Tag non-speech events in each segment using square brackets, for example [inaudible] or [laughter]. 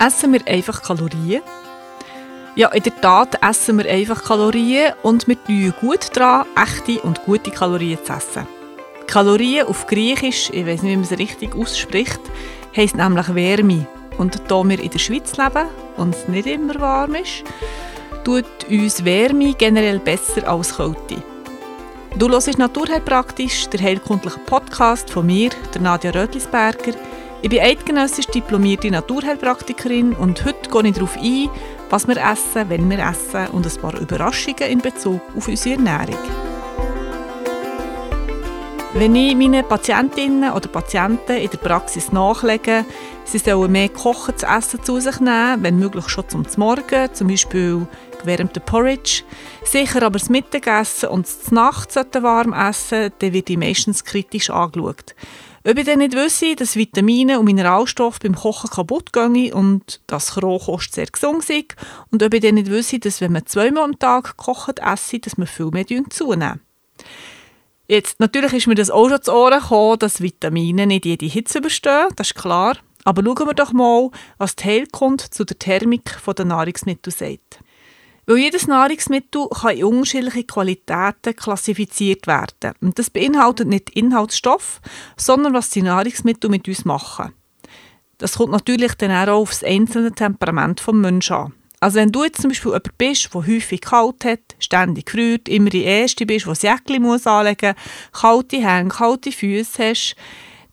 Essen wir einfach Kalorien? Ja, in der Tat essen wir einfach Kalorien und wir tun gut daran, echte und gute Kalorien zu essen. Kalorien auf Griechisch, ich weiß nicht, wie man es richtig ausspricht, heisst nämlich Wärme. Und da wir in der Schweiz leben und es nicht immer warm ist, tut uns Wärme generell besser als Kälte. Du hörst Naturheilpraktisch, der heilkundliche Podcast von mir, der Nadja Rötlisberger. Ich bin eidgenössisch diplomierte Naturheilpraktikerin und heute gehe ich darauf ein, was wir essen, wenn wir essen und ein paar Überraschungen in Bezug auf unsere Ernährung. Wenn ich meinen Patientinnen oder Patienten in der Praxis nachlege, sie sollen mehr Kochen zu essen zu sich nehmen, wenn möglich schon zum Morgen, zum Beispiel gewärmten Porridge. Sicher aber das Mittagessen und das Nacht warm essen, dann wird ich meistens kritisch angeschaut. Ob ich dann nicht wüsste, dass Vitamine und Mineralstoffe beim Kochen kaputt gehen und dass Rohkost sehr gesund ist und ob ich dann nicht wüsste, dass wenn man zweimal am Tag kocht, esse, dass man viel mehr zunehmen. Jetzt, natürlich ist mir das auch schon zu Ohren gekommen, dass Vitamine nicht jede Hitze überstehen, das ist klar. Aber schauen wir doch mal, was die Heilkunde zu der Thermik der Nahrungsmittel sagt. Weil jedes Nahrungsmittel kann in unterschiedliche Qualitäten klassifiziert werden. Und das beinhaltet nicht Inhaltsstoff, sondern was die Nahrungsmittel mit uns machen. Das kommt natürlich dann auch auf das einzelne Temperament des Menschen an. Also wenn du jetzt zum Beispiel jemand bist, der häufig kalt hat, ständig friert, immer die Erste bist, der das muss anlegen muss, kalte Hände, kalte Füße hast,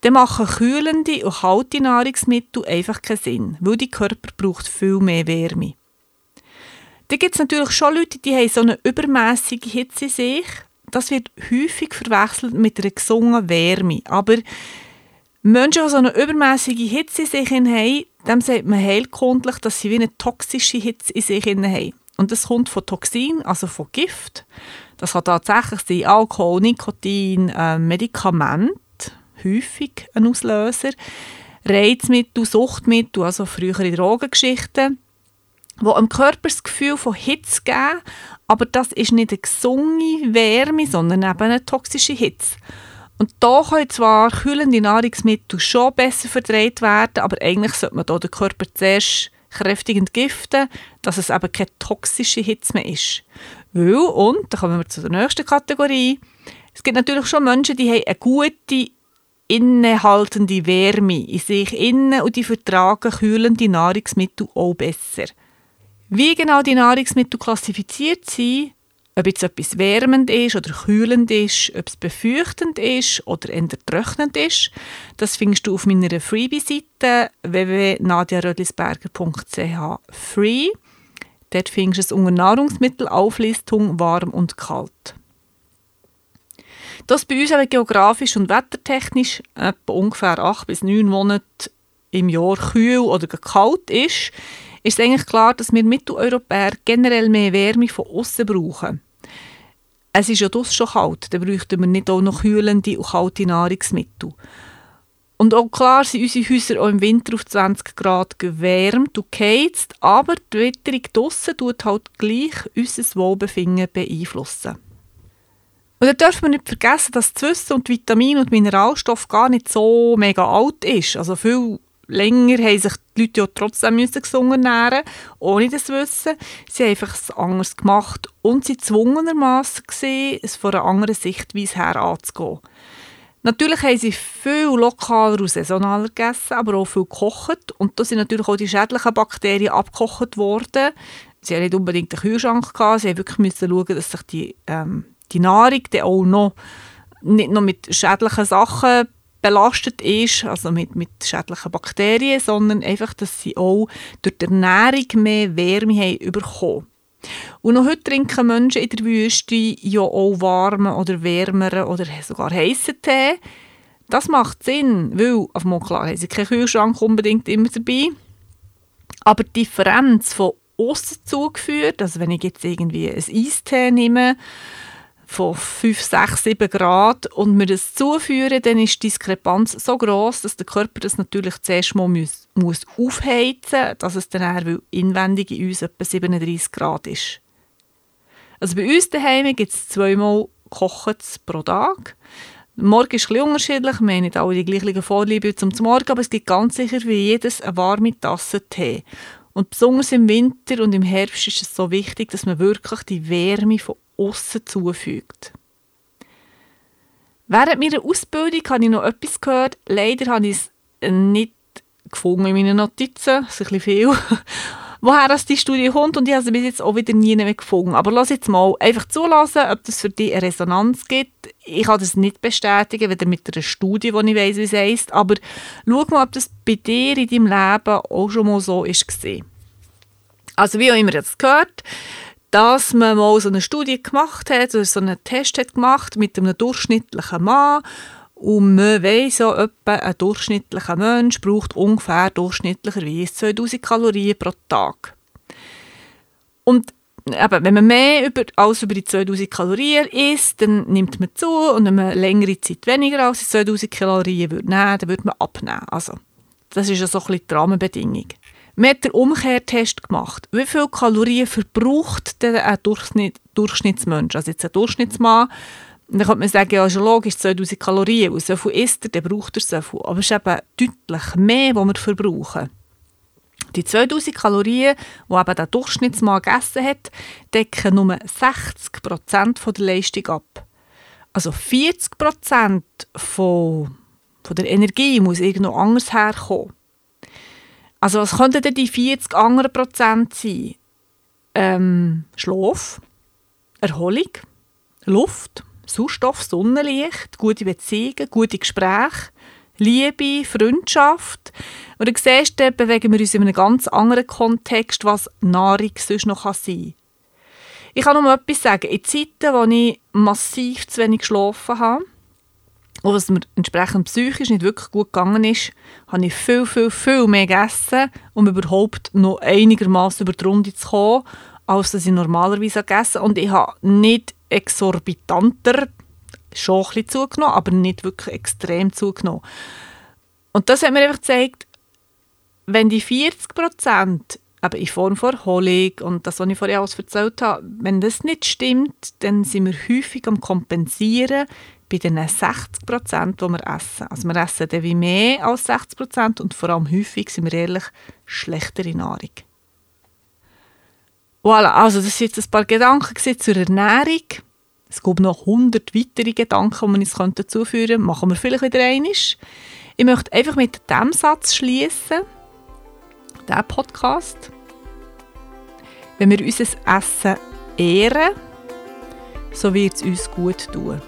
dann machen kühlende und kalte Nahrungsmittel einfach keinen Sinn, weil dein Körper braucht viel mehr Wärme. Dann gibt es natürlich schon Leute, die haben so eine übermäßige Hitze in sich. Das wird häufig verwechselt mit einer gesunden Wärme. Aber Menschen, die so eine übermäßige Hitze in sich haben, dem sagt man heilkundlich, dass sie wie eine toxische Hitze in sich haben. Und das kommt von Toxin, also von Gift. Das kann tatsächlich sein Alkohol, Nikotin, äh, Medikament, häufig ein Auslöser, Reizmittel, Suchtmittel, also frühere Drogengeschichten wo am Körper das Gefühl von Hitze geben, aber das ist nicht eine gesunde Wärme, sondern eben eine toxische Hitze. Und da können zwar kühlende Nahrungsmittel schon besser verdreht werden, aber eigentlich sollte man da den Körper zuerst kräftig entgiften, dass es eben keine toxische Hitze mehr ist. Weil, und, da kommen wir zu der nächsten Kategorie, es gibt natürlich schon Menschen, die haben eine gute innehaltende Wärme in sich innen und die vertragen kühlende Nahrungsmittel auch besser. Wie genau die Nahrungsmittel klassifiziert sind, ob jetzt etwas wärmend ist oder kühlend ist, ob es befeuchtend ist oder eher tröchnend ist, das findest du auf meiner Freebie-Seite www.nadiarödlisberger.ch free. Dort findest du es unter Nahrungsmittelauflistung warm und kalt. Das bei uns aber geografisch und wettertechnisch etwa ungefähr 8 bis 9 Monate im Jahr kühl oder kalt ist, ist eigentlich klar, dass wir Mitteleuropäer generell mehr Wärme von außen brauchen. Es ist ja das schon kalt, dann bräuchten wir nicht auch noch kühlende und kalte Nahrungsmittel. Und auch klar sind unsere Häuser auch im Winter auf 20 Grad gewärmt und geheizt, aber die Witterung draussen tut halt gleich unser Wohlbefinden beeinflussen. Und dann dürfen wir nicht vergessen, dass das Wissen und Vitamin und Mineralstoff gar nicht so mega alt ist. Also viel länger haben sich die Leute ja trotzdem müssen gesungen ernähren, ohne das Wissen. Sie haben einfach es anders gemacht und sie zwungenermassen gesehen, es von einer anderen Sichtweise her anzugehen. Natürlich haben sie viel lokaler und saisonaler gegessen, aber auch viel gekocht. Und da sind natürlich auch die schädlichen Bakterien abgekocht worden. Sie haben nicht unbedingt einen Kühlschrank gehabt, sie haben wirklich müssen schauen, dass sich die, ähm, die Nahrung auch noch nicht nur mit schädlichen Sachen belastet ist, also mit, mit schädlichen Bakterien, sondern einfach, dass sie auch durch die Ernährung mehr Wärme haben bekommen. Und noch heute trinken Menschen in der Wüste ja auch warmen oder wärmeren oder sogar heißen Tee. Das macht Sinn, weil, auf mal klar, haben sie keinen Kühlschrank unbedingt immer dabei. Aber die Differenz von außen zugeführt, also wenn ich jetzt irgendwie ein Eistee nehme von 5, 6, 7 Grad und wir das zuführen, dann ist die Diskrepanz so groß, dass der Körper das natürlich zuerst mal muss, muss aufheizen muss, dass es dann auch inwendig in uns etwa 37 Grad ist. Also bei uns daheim gibt es zweimal Kochen pro Tag. Morgen ist ein unterschiedlich, wir haben nicht alle die gleichen Vorliebe zum Morgen, aber es gibt ganz sicher wie jedes eine warme Tasse Tee. Und besonders im Winter und im Herbst ist es so wichtig, dass man wirklich die Wärme von außen zufügt. Während meiner Ausbildung habe ich noch etwas gehört. Leider habe ich es nicht gefunden in meinen Notizen. Das ist ein bisschen viel. [laughs] woher das die Studie kommt und ich habe sie bis jetzt auch wieder nie mehr gefunden. Aber lass jetzt mal einfach zulassen, ob das für dich eine Resonanz gibt. Ich kann das nicht bestätigen, weder mit einer Studie, die ich weiss, wie es heisst, aber schau mal, ob das bei dir in deinem Leben auch schon mal so gesehen. Also wie auch immer jetzt gehört, dass man mal so eine Studie gemacht hat, oder so einen Test hat gemacht mit einem durchschnittlichen Mann und man weiss so etwa, ein durchschnittlicher Mensch braucht ungefähr durchschnittlicherweise 2000 Kalorien pro Tag. Und eben, wenn man mehr über, als über die 2000 Kalorien isst, dann nimmt man zu und wenn man längere Zeit weniger als die 2000 Kalorien würde nehmen, dann würde man abnehmen. Also, das ist ja so ein bisschen die Rahmenbedingung. Man hat den Umkehrtest gemacht. Wie viele Kalorien verbraucht der ein Durchschnitt, Durchschnittsmensch? Also jetzt ein Durchschnittsmann dann könnte man sagen, ja, ist logisch, 2000 Kalorien, und so viel isst er, dann braucht er so viel. Aber es ist eben deutlich mehr, was wir verbrauchen. Die 2000 Kalorien, die eben der Durchschnittsmann gegessen hat, decken nur 60% von der Leistung ab. Also 40% von, von der Energie muss irgendwo anders herkommen. Also was könnten denn die 40 anderen Prozent sein? Ähm, Schlaf, Erholung, Luft, Sauerstoff, Sonnenlicht, gute Beziehungen, gute Gespräche, Liebe, Freundschaft. Und dann siehst du, bewegen wir uns in einem ganz anderen Kontext, was Nahrung sonst noch sein kann. Ich kann noch etwas sagen. In Zeiten, wo ich massiv zu wenig geschlafen habe und was mir entsprechend psychisch nicht wirklich gut gegangen ist, habe ich viel, viel, viel mehr gegessen, um überhaupt noch einigermaßen über die Runde zu kommen, als dass ich normalerweise gegessen habe. Und ich habe nicht exorbitanter, schon ein bisschen zugenommen, aber nicht wirklich extrem zugenommen. Und das hat mir einfach gezeigt, wenn die 40 Prozent aber in Form von Erholung und das, was ich vorher alles erzählt habe, wenn das nicht stimmt, dann sind wir häufig am Kompensieren bei den 60 Prozent, die wir essen. Also wir essen dann wie mehr als 60 Prozent und vor allem häufig sind wir ehrlich schlechtere Nahrung. Voilà, also das sind jetzt ein paar Gedanken zur Ernährung. Es gibt noch 100 weitere Gedanken, die wir uns zuführen könnten. Machen wir vielleicht wieder einmal. Ich möchte einfach mit diesem Satz schließen, diesen Podcast. Wenn wir unser Essen ehren, so wird es uns gut tun.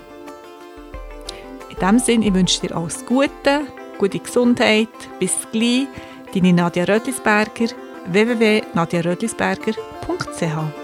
In diesem Sinne, ich wünsche dir alles Gute, gute Gesundheit. Bis gleich, deine Nadja Rödlisberger, www.nadjarödlisberger.ch